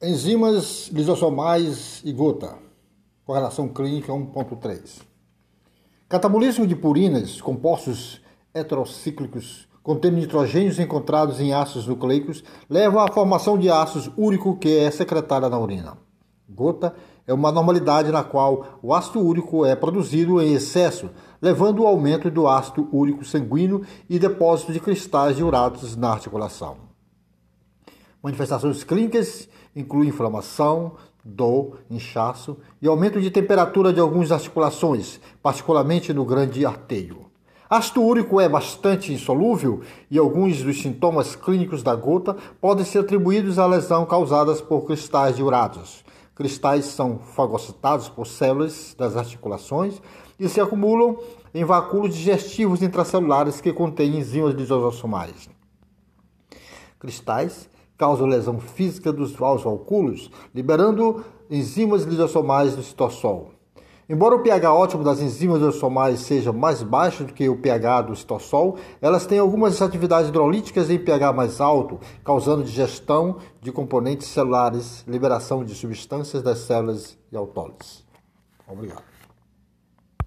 Enzimas lisossomais e gota. Correlação clínica 1.3. Catabolismo de purinas, compostos heterocíclicos contendo nitrogênios encontrados em ácidos nucleicos, leva à formação de ácido úrico que é secretada na urina. Gota é uma anormalidade na qual o ácido úrico é produzido em excesso, levando ao aumento do ácido úrico sanguíneo e depósito de cristais de uratos na articulação. Manifestações clínicas incluem inflamação, dor, inchaço e aumento de temperatura de algumas articulações, particularmente no grande arteio. Ácido úrico é bastante insolúvel e alguns dos sintomas clínicos da gota podem ser atribuídos à lesão causadas por cristais de uratos. Cristais são fagocitados por células das articulações e se acumulam em vacúolos digestivos intracelulares que contêm enzimas lisosoomais. Cristais causa lesão física dos valcúlos, liberando enzimas lisossomais do citossol. Embora o pH ótimo das enzimas lisossomais seja mais baixo do que o pH do citossol, elas têm algumas atividades hidrolíticas em pH mais alto, causando digestão de componentes celulares, liberação de substâncias das células e autólise. Obrigado.